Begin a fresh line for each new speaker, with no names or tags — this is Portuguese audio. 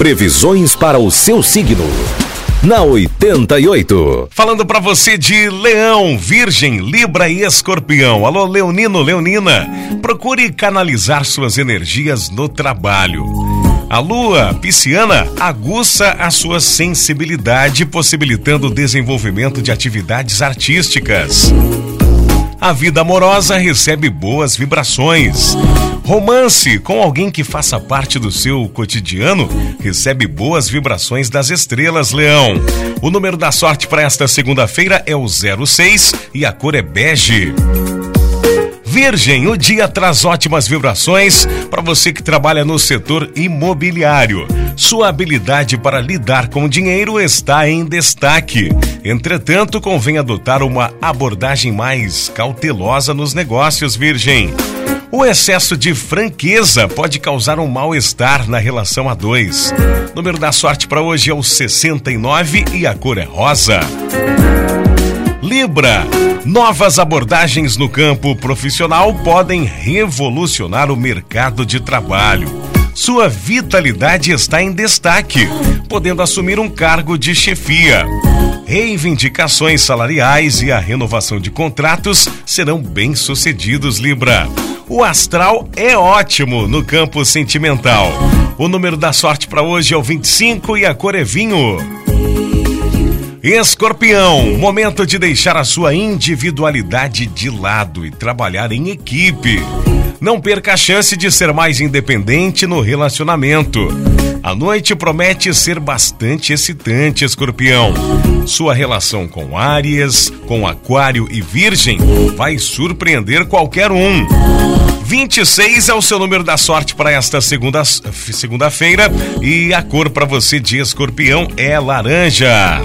Previsões para o seu signo. Na 88.
Falando para você de Leão, Virgem, Libra e Escorpião. Alô, Leonino, Leonina. Procure canalizar suas energias no trabalho. A lua pisciana aguça a sua sensibilidade, possibilitando o desenvolvimento de atividades artísticas. A vida amorosa recebe boas vibrações. Romance com alguém que faça parte do seu cotidiano recebe boas vibrações das estrelas, Leão. O número da sorte para esta segunda-feira é o 06 e a cor é bege. Virgem, o dia traz ótimas vibrações para você que trabalha no setor imobiliário. Sua habilidade para lidar com dinheiro está em destaque. Entretanto, convém adotar uma abordagem mais cautelosa nos negócios, Virgem. O excesso de franqueza pode causar um mal-estar na relação a dois. O número da sorte para hoje é o 69 e a cor é rosa. Libra. Novas abordagens no campo profissional podem revolucionar o mercado de trabalho. Sua vitalidade está em destaque, podendo assumir um cargo de chefia. Reivindicações salariais e a renovação de contratos serão bem-sucedidos, Libra. O astral é ótimo no campo sentimental. O número da sorte para hoje é o 25 e a cor é vinho. Escorpião, momento de deixar a sua individualidade de lado e trabalhar em equipe. Não perca a chance de ser mais independente no relacionamento. A noite promete ser bastante excitante, Escorpião. Sua relação com Áries, com Aquário e Virgem vai surpreender qualquer um. 26 é o seu número da sorte para esta segunda segunda-feira e a cor para você de Escorpião é laranja.